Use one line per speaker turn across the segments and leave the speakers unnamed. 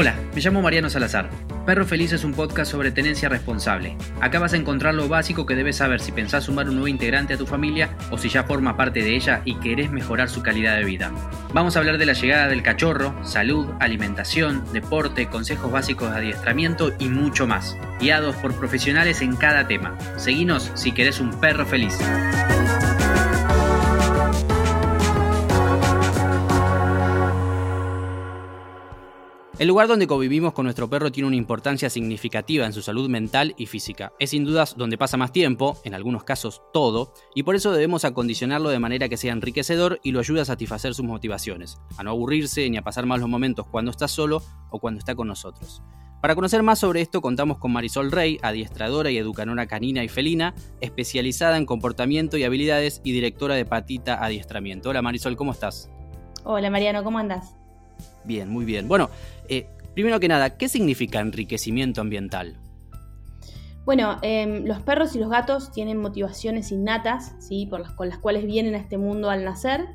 Hola, me llamo Mariano Salazar. Perro Feliz es un podcast sobre tenencia responsable. Acá vas a encontrar lo básico que debes saber si pensás sumar un nuevo integrante a tu familia o si ya forma parte de ella y querés mejorar su calidad de vida. Vamos a hablar de la llegada del cachorro, salud, alimentación, deporte, consejos básicos de adiestramiento y mucho más, guiados por profesionales en cada tema. Seguinos si querés un perro feliz. El lugar donde convivimos con nuestro perro tiene una importancia significativa en su salud mental y física. Es sin dudas donde pasa más tiempo, en algunos casos todo, y por eso debemos acondicionarlo de manera que sea enriquecedor y lo ayude a satisfacer sus motivaciones, a no aburrirse ni a pasar malos momentos cuando está solo o cuando está con nosotros. Para conocer más sobre esto contamos con Marisol Rey, adiestradora y educadora canina y felina, especializada en comportamiento y habilidades y directora de Patita Adiestramiento. Hola Marisol, ¿cómo estás?
Hola Mariano, ¿cómo andas?
Bien, muy bien. Bueno, eh, primero que nada, ¿qué significa enriquecimiento ambiental?
Bueno, em, los perros y los gatos tienen motivaciones innatas, ¿sí? Por las, con las cuales vienen a este mundo al nacer.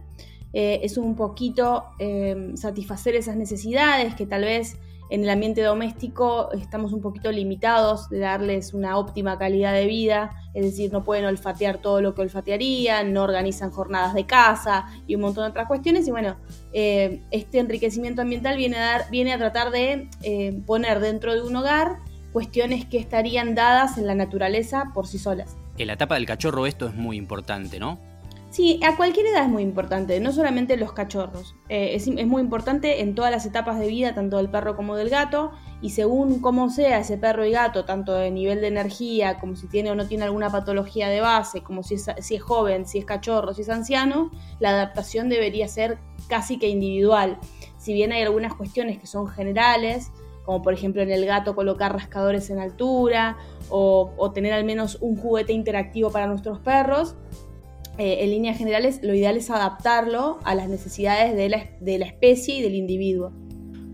Eh, es un poquito em, satisfacer esas necesidades que tal vez en el ambiente doméstico estamos un poquito limitados de darles una óptima calidad de vida, es decir, no pueden olfatear todo lo que olfatearían, no organizan jornadas de caza y un montón de otras cuestiones. Y bueno, eh, este enriquecimiento ambiental viene a, dar, viene a tratar de eh, poner dentro de un hogar cuestiones que estarían dadas en la naturaleza por sí solas.
En la etapa del cachorro esto es muy importante, ¿no?
Sí, a cualquier edad es muy importante, no solamente los cachorros. Eh, es, muy importante en todas las etapas de vida, tanto del perro como del gato, y según cómo sea ese perro y gato, tanto de nivel de energía, como si tiene o no tiene alguna patología de base, como si es, si es joven, si es cachorro, si es anciano, la adaptación debería ser casi que individual. Si bien hay algunas cuestiones que son generales, como por ejemplo en el gato colocar rascadores en altura o, o tener al menos un juguete interactivo para nuestros perros, eh, en líneas generales, lo ideal es adaptarlo a las necesidades de la, de la especie y del individuo.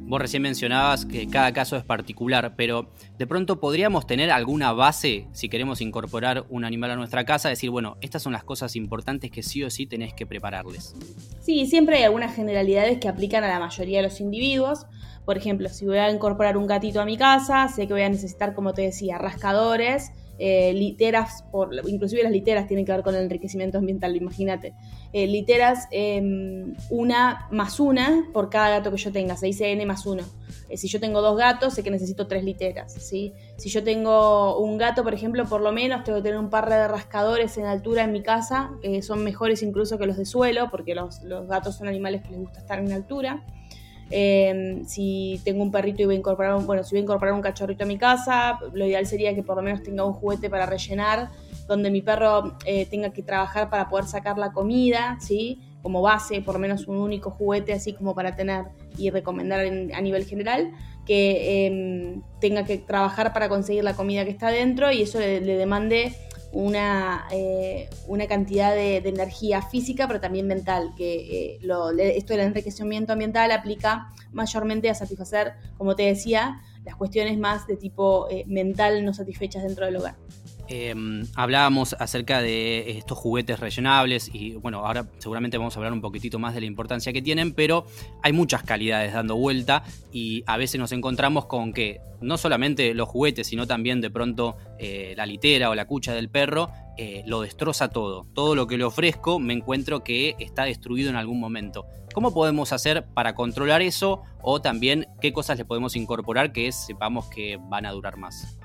Vos recién mencionabas que cada caso es particular, pero de pronto podríamos tener alguna base si queremos incorporar un animal a nuestra casa, decir, bueno, estas son las cosas importantes que sí o sí tenés que prepararles.
Sí, siempre hay algunas generalidades que aplican a la mayoría de los individuos. Por ejemplo, si voy a incorporar un gatito a mi casa, sé que voy a necesitar, como te decía, rascadores, eh, literas, por, inclusive las literas tienen que ver con el enriquecimiento ambiental, imagínate. Eh, literas, em, una más una por cada gato que yo tenga, se dice n más uno. Eh, si yo tengo dos gatos, sé que necesito tres literas. Si yo tengo un gato, por ejemplo, por lo menos tengo que tener un par de rascadores en altura en mi casa, que son mejores incluso que los de suelo, porque los, los gatos son animales que les gusta estar en altura. Em, si tengo un perrito y voy a incorporar un, bueno, si voy a incorporar un cachorrito a mi casa, lo ideal sería que por lo menos tenga un juguete para rellenar, donde mi perro eh, tenga que trabajar para poder sacar la comida, ¿sí? Como base, por lo menos un único juguete así como para tener y recomendar a nivel general, que em, tenga que trabajar para conseguir la comida que está dentro y eso le demande una, eh, una cantidad de, energía física, pero también mental, que eh, lo, esto del enriquecimiento ambiental aplica mayormente a satisfacer, como te decía, las cuestiones más de tipo eh, mental no satisfechas dentro del hogar.
Em, hablábamos acerca de estos juguetes rellenables y bueno, ahora seguramente vamos a hablar un poquitito más de la importancia que tienen, pero hay muchas calidades dando vuelta y a veces nos encontramos con que no solamente los juguetes, sino también de pronto eh, la litera o la cucha del perro eh, lo destroza todo. Todo lo que le ofrezco me encuentro que está destruido en algún momento. ¿Cómo podemos hacer para controlar eso o también qué cosas le podemos incorporar que sepamos que van a durar más?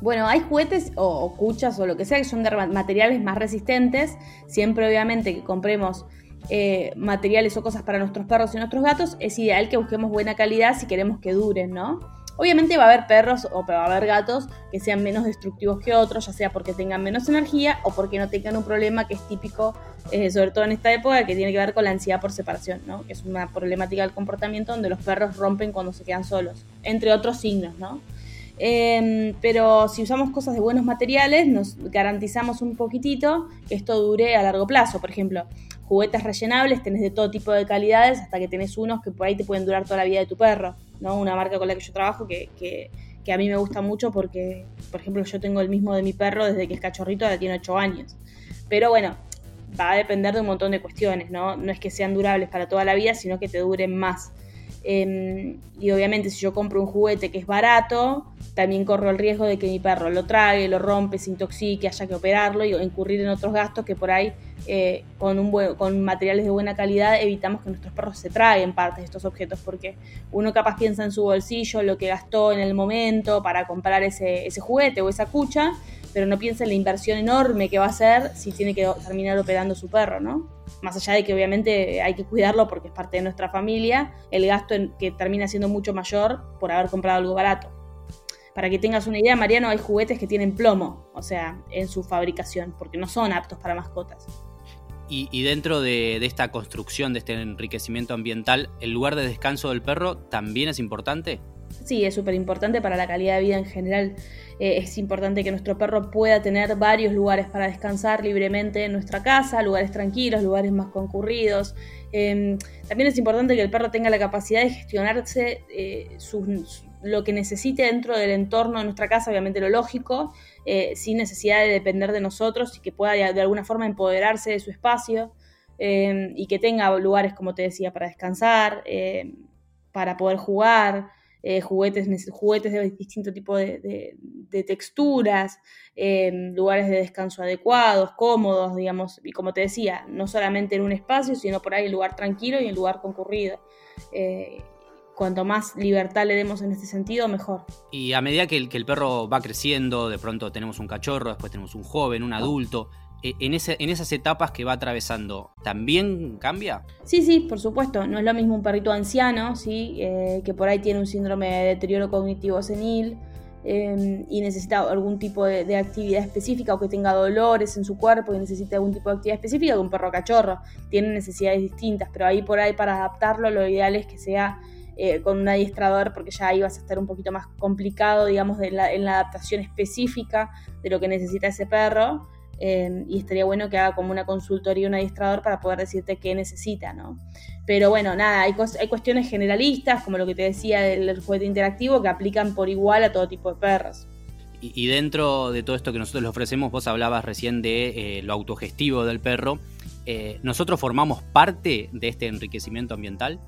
Bueno, hay juguetes o, cuchas o lo que sea que son de materiales más resistentes. Siempre, obviamente, que compremos eh, materiales o cosas para nuestros perros y nuestros gatos, es ideal que busquemos buena calidad si queremos que duren, ¿no? Obviamente va a haber perros o va a haber gatos que sean menos destructivos que otros, ya sea porque tengan menos energía o porque no tengan un problema que es típico, eh, sobre todo en esta época, que tiene que ver con la ansiedad por separación, ¿no? es una problemática del comportamiento donde los perros rompen cuando se quedan solos, entre otros signos. ¿no? Em, pero si usamos cosas de buenos materiales, nos garantizamos un poquitito que esto dure a largo plazo. Por ejemplo, juguetes rellenables, tenés de todo tipo de calidades, hasta que tenés unos que por ahí te pueden durar toda la vida de tu perro. ¿no? Una marca con la que yo trabajo que, que, a mí me gusta mucho porque, por ejemplo, yo tengo el mismo de mi perro desde que es cachorrito, ahora tiene 8 años. Pero bueno, va a depender de un montón de cuestiones, ¿no? No es que sean durables para toda la vida, sino que te duren más. Em, y obviamente si yo compro un juguete que es barato, también corro el riesgo de que mi perro lo trague, lo rompe, se intoxique, haya que operarlo y incurrir en otros gastos que por ahí eh, con, un con materiales de buena calidad evitamos que nuestros perros se traguen parte de estos objetos porque uno capaz piensa en su bolsillo lo que gastó en el momento para comprar ese, ese juguete o esa cucha, pero no piensa en la inversión enorme que va a hacer si tiene que terminar operando su perro, ¿no? más allá de que obviamente hay que cuidarlo porque es parte de nuestra familia, el gasto en, que termina siendo mucho mayor por haber comprado algo barato. Para que tengas una idea, Mariano, hay juguetes que tienen plomo, o sea, en su fabricación, porque no son aptos para mascotas.
Y, dentro de, esta construcción, de este enriquecimiento ambiental, ¿el lugar de descanso del perro también es importante?
Sí, es súper importante para la calidad de vida en general. Eh, es importante que nuestro perro pueda tener varios lugares para descansar libremente en nuestra casa, lugares tranquilos, lugares más concurridos. Em, también es importante que el perro tenga la capacidad de gestionarse eh, lo que necesite dentro del entorno de nuestra casa, obviamente lo lógico, eh, sin necesidad de depender de nosotros y que pueda de alguna forma empoderarse de su espacio em, y que tenga lugares, como te decía, para descansar, em, para poder jugar. Eh, juguetes, juguetes de distinto tipo de, texturas, em, lugares de descanso adecuados, cómodos, digamos, y como te decía, no solamente en un espacio, sino por ahí en lugar tranquilo y en lugar concurrido. Eh, cuanto más libertad le demos en este sentido, mejor.
Y a medida que el, que el perro va creciendo, de pronto tenemos un cachorro, después tenemos un joven, un adulto, eh, en, en esas etapas que va atravesando, ¿también cambia?
Sí, sí, por supuesto. No es lo mismo un perrito anciano, ¿sí? Eh, que por ahí tiene un síndrome de deterioro cognitivo senil em, y necesita algún tipo de, actividad específica o que tenga dolores en su cuerpo y necesita algún tipo de actividad específica que un perro cachorro. Tiene necesidades distintas, pero ahí por ahí para adaptarlo lo ideal es que sea eh, con un adiestrador porque ya ahí vas a estar un poquito más complicado, digamos, en la adaptación específica de lo que necesita ese perro. Em, y estaría bueno que haga como una consultoría un adiestrador para poder decirte qué necesita, ¿no? Pero bueno, nada, hay, hay cuestiones generalistas, como lo que te decía del juguete interactivo, que aplican por igual a todo tipo de perros.
Y, dentro de todo esto que nosotros le ofrecemos, vos hablabas recién de eh, lo autogestivo del perro. Eh, ¿Nosotros formamos parte de este enriquecimiento ambiental?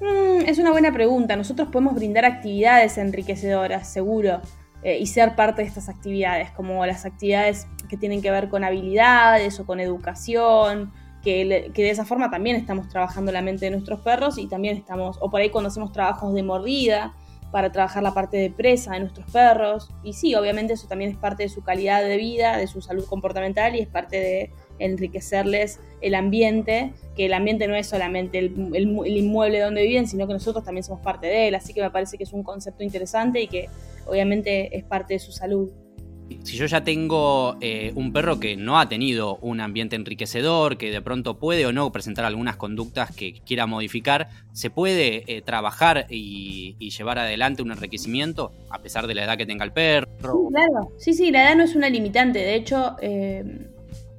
Mm, es una buena pregunta. Nosotros podemos brindar actividades enriquecedoras, seguro. Eh, y ser parte de estas actividades, como las actividades que tienen que ver con habilidades o con educación, que, de esa forma también estamos trabajando la mente de nuestros perros y también estamos, o por ahí cuando hacemos trabajos de mordida, para trabajar la parte de presa de nuestros perros. Y sí, obviamente eso también es parte de su calidad de vida, de su salud comportamental y es parte de enriquecerles el ambiente, que el ambiente no es solamente el, el, inmueble donde viven, sino que nosotros también somos parte de él. Así que me parece que es un concepto interesante y que obviamente es parte de su salud.
Si yo ya tengo eh, un perro que no ha tenido un ambiente enriquecedor, que de pronto puede o no presentar algunas conductas que quiera modificar, ¿se puede eh, trabajar y, llevar adelante un enriquecimiento a pesar de la edad que tenga el perro?
Sí, claro. Sí, sí, la edad no es una limitante. De hecho, eh,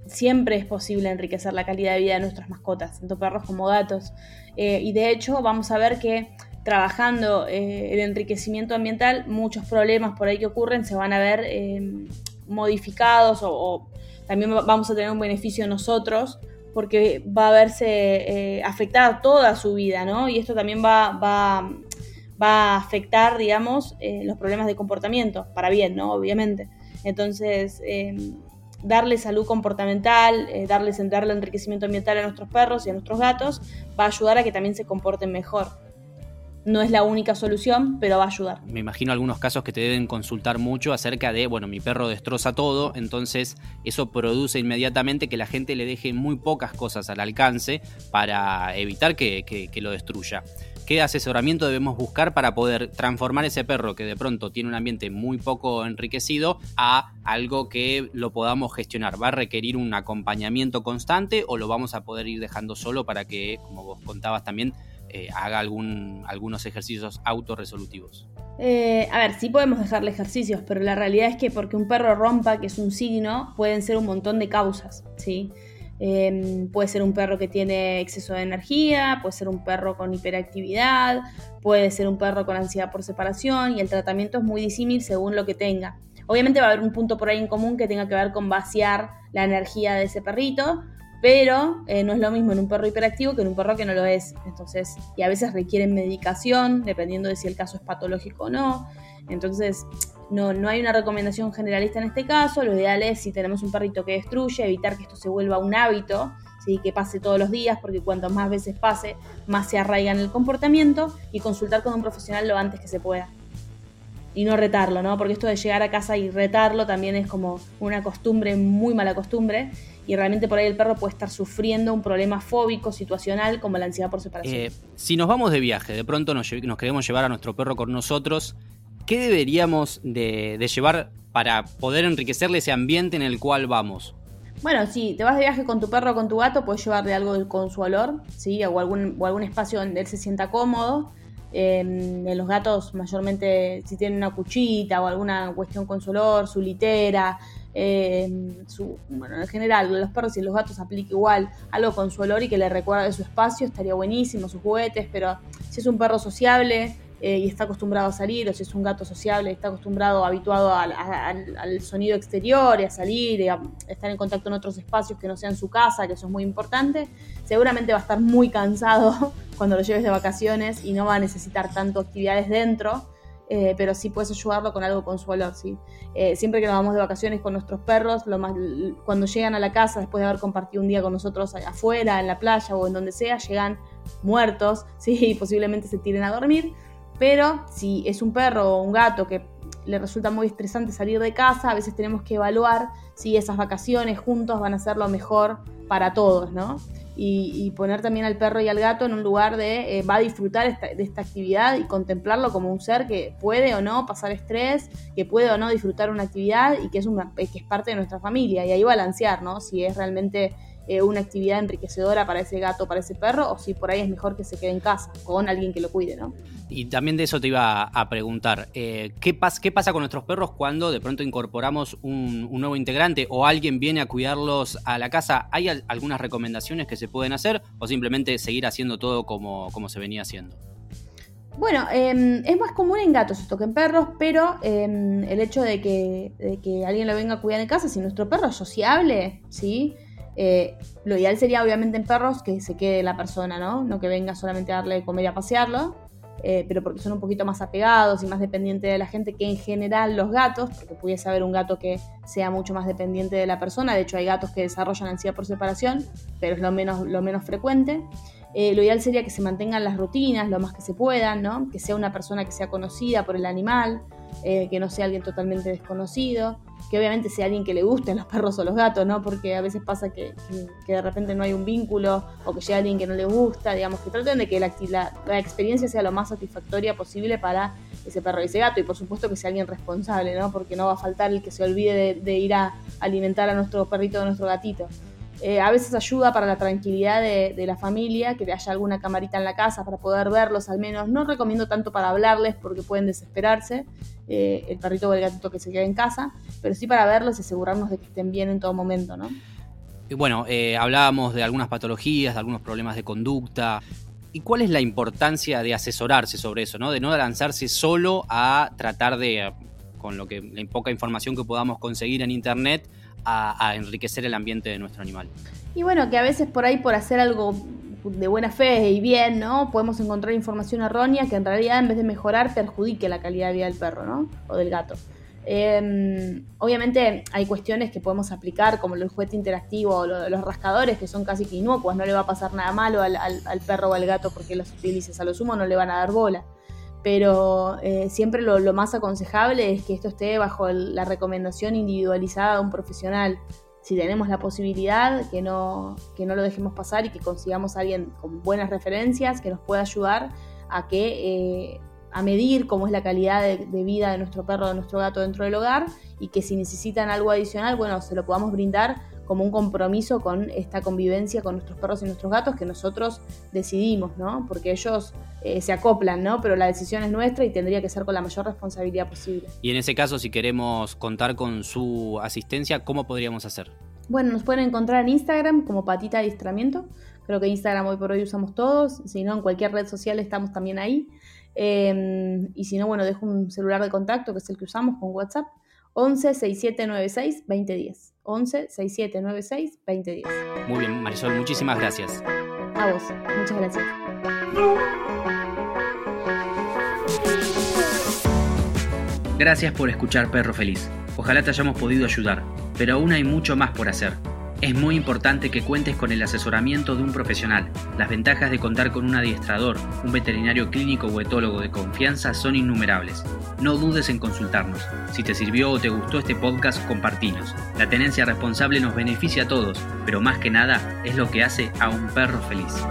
siempre es posible enriquecer la calidad de vida de nuestras mascotas, tanto perros como gatos. y de hecho, vamos a ver que trabajando eh, el enriquecimiento ambiental, muchos problemas por ahí que ocurren se van a ver em, modificados o, también vamos a tener un beneficio nosotros porque va a verse eh, afectada toda su vida, ¿no? Y esto también va, a afectar, digamos, eh, los problemas de comportamiento, para bien, ¿no? Obviamente. Entonces, em, darle salud comportamental, darles, darle enriquecimiento ambiental a nuestros perros y a nuestros gatos, va a ayudar a que también se comporten mejor. No es la única solución, pero va a ayudar.
Me imagino algunos casos que te deben consultar mucho acerca de, bueno, mi perro destroza todo, entonces eso produce inmediatamente que la gente le deje muy pocas cosas al alcance para evitar que, lo destruya. ¿Qué asesoramiento debemos buscar para poder transformar ese perro que de pronto tiene un ambiente muy poco enriquecido a algo que lo podamos gestionar? ¿Va a requerir un acompañamiento constante o lo vamos a poder ir dejando solo para que, como vos contabas también, eh, haga algún, algunos ejercicios autorresolutivos.
Eh, a ver, sí podemos dejarle ejercicios, pero la realidad es que porque un perro rompa, que es un signo, pueden ser un montón de causas, ¿sí? Em, puede ser un perro que tiene exceso de energía, puede ser un perro con hiperactividad, puede ser un perro con ansiedad por separación y el tratamiento es muy disímil según lo que tenga. Obviamente va a haber un punto por ahí en común que tenga que ver con vaciar la energía de ese perrito, pero eh, no es lo mismo en un perro hiperactivo que en un perro que no lo es. Entonces, y a veces requieren medicación, dependiendo de si el caso es patológico o no. Entonces, no, no hay una recomendación generalista en este caso. Lo ideal es, si tenemos un perrito que destruye, evitar que esto se vuelva un hábito, ¿sí? que pase todos los días, porque cuanto más veces pase, más se arraiga en el comportamiento, y consultar con un profesional lo antes que se pueda. Y no retarlo, ¿no? Porque esto de llegar a casa y retarlo también es como una costumbre, muy mala costumbre, y realmente por ahí el perro puede estar sufriendo un problema fóbico, situacional, como la ansiedad por separación.
Eh, si nos vamos de viaje, de pronto nos, nos, queremos llevar a nuestro perro con nosotros, ¿qué deberíamos de, de, llevar para poder enriquecerle ese ambiente en el cual vamos?
Bueno, si te vas de viaje con tu perro o con tu gato, puedes llevarle algo con su olor, ¿sí? o, algún, o algún espacio donde él se sienta cómodo. En los gatos, mayormente, si tienen una cuchita o alguna cuestión con su olor, su litera, eh, su, bueno, en general, los perros y los gatos aplica igual algo con su olor y que le recuerda de su espacio, estaría buenísimo, sus juguetes, pero si es un perro sociable eh, y está acostumbrado a salir, o si es un gato sociable está acostumbrado, habituado al sonido exterior y a salir y a estar en contacto en otros espacios que no sean su casa, que eso es muy importante, seguramente va a estar muy cansado cuando lo lleves de vacaciones y no va a necesitar tanto actividades dentro eh, pero sí puedes ayudarlo con algo con su olor, ¿sí? Eh, siempre que nos vamos de vacaciones con nuestros perros, lo más, cuando llegan a la casa, después de haber compartido un día con nosotros afuera, en la playa o en donde sea, llegan muertos, ¿sí? Y posiblemente se tiren a dormir, pero si es un perro o un gato que le resulta muy estresante salir de casa, a veces tenemos que evaluar si esas vacaciones juntos van a ser lo mejor para todos, ¿no? y, poner también al perro y al gato en un lugar de eh, va a disfrutar de esta actividad y contemplarlo como un ser que puede o no pasar estrés, que puede o no disfrutar una actividad y que es, una, que es parte de nuestra familia. Y ahí balancear, ¿no? Si es realmente eh, una actividad enriquecedora para ese gato, para ese perro, o si por ahí es mejor que se quede en casa con alguien que lo cuide, ¿no?
Y también de eso te iba a preguntar, eh, ¿qué, ¿qué, pasa con nuestros perros cuando de pronto incorporamos un, un, nuevo integrante o alguien viene a cuidarlos a la casa? ¿Hay al, algunas recomendaciones que se pueden hacer o simplemente seguir haciendo todo como, como se venía haciendo?
Bueno, eh, es más común en gatos esto que en perros, pero eh, el hecho de que, de que, alguien lo venga a cuidar en casa, si nuestro perro es sociable, ¿sí? Eh, lo ideal sería obviamente en perros que se quede la persona, ¿no? No que venga solamente a darle de comer y a pasearlo. Eh, pero porque son un poquito más apegados y más dependientes de la gente que en general los gatos, porque pudiese haber un gato que sea mucho más dependiente de la persona, de hecho hay gatos que desarrollan ansiedad por separación, pero es lo menos, lo menos frecuente. Eh, lo ideal sería que se mantengan las rutinas lo más que se puedan, ¿no? que sea una persona que sea conocida por el animal, eh, que no sea alguien totalmente desconocido, que obviamente sea alguien que le gusten los perros o los gatos, ¿no? Porque a veces pasa que, que, de repente no hay un vínculo o que llega alguien que no le gusta, digamos, que traten de que la, la, la, experiencia sea lo más satisfactoria posible para ese perro y ese gato y por supuesto que sea alguien responsable, ¿no? Porque no va a faltar el que se olvide de, de ir a alimentar a nuestro perrito o a nuestro gatito. Eh, a veces ayuda para la tranquilidad de, la familia, que haya alguna camarita en la casa para poder verlos al menos. No recomiendo tanto para hablarles porque pueden desesperarse, eh, el perrito o el gatito que se quede en casa, pero sí para verlos y asegurarnos de que estén bien en todo momento, ¿no?
Bueno, eh, hablábamos de algunas patologías, de algunos problemas de conducta. ¿Y cuál es la importancia de asesorarse sobre eso, ¿no? De no lanzarse solo a tratar de, con lo que la poca información que podamos conseguir en internet, a, enriquecer el ambiente de nuestro animal.
Y bueno, que a veces por ahí por hacer algo de buena fe y bien, ¿no? Podemos encontrar información errónea que en realidad en vez de mejorar perjudique la calidad de vida del perro, ¿no? O del gato. Eh, obviamente hay cuestiones que podemos aplicar como el juguete interactivo o lo, los rascadores que son casi que inocuas, no le va a pasar nada malo al, al, al perro o al gato porque los utilices, a lo sumo no le van a dar bola pero eh, siempre lo, lo, más aconsejable es que esto esté bajo el, la recomendación individualizada de un profesional. Si tenemos la posibilidad, que no, que no lo dejemos pasar y que consigamos a alguien con buenas referencias que nos pueda ayudar a que eh, a medir cómo es la calidad de, de, vida de nuestro perro, de nuestro gato dentro del hogar y que si necesitan algo adicional, bueno, se lo podamos brindar como un compromiso con esta convivencia con nuestros perros y nuestros gatos que nosotros decidimos, ¿no? Porque ellos eh, se acoplan, ¿no? Pero la decisión es nuestra y tendría que ser con la mayor responsabilidad posible.
Y en ese caso, si queremos contar con su asistencia, ¿cómo podríamos hacer?
Bueno, nos pueden encontrar en Instagram como Patita de Adiestramiento. Creo que Instagram hoy por hoy usamos todos. Si no, en cualquier red social estamos también ahí. Eh, y si no, bueno, dejo un celular de contacto que es el que usamos con WhatsApp 11 6796 2010. 11 6796 2010.
Muy bien, Marisol, muchísimas gracias.
A vos, muchas gracias.
Gracias por escuchar Perro Feliz. Ojalá te hayamos podido ayudar, pero aún hay mucho más por hacer. Es muy importante que cuentes con el asesoramiento de un profesional. Las ventajas de contar con un adiestrador, un veterinario clínico o etólogo de confianza son innumerables. No dudes en consultarnos. Si te sirvió o te gustó este podcast, compartinos. La tenencia responsable nos beneficia a todos, pero más que nada es lo que hace a un perro feliz.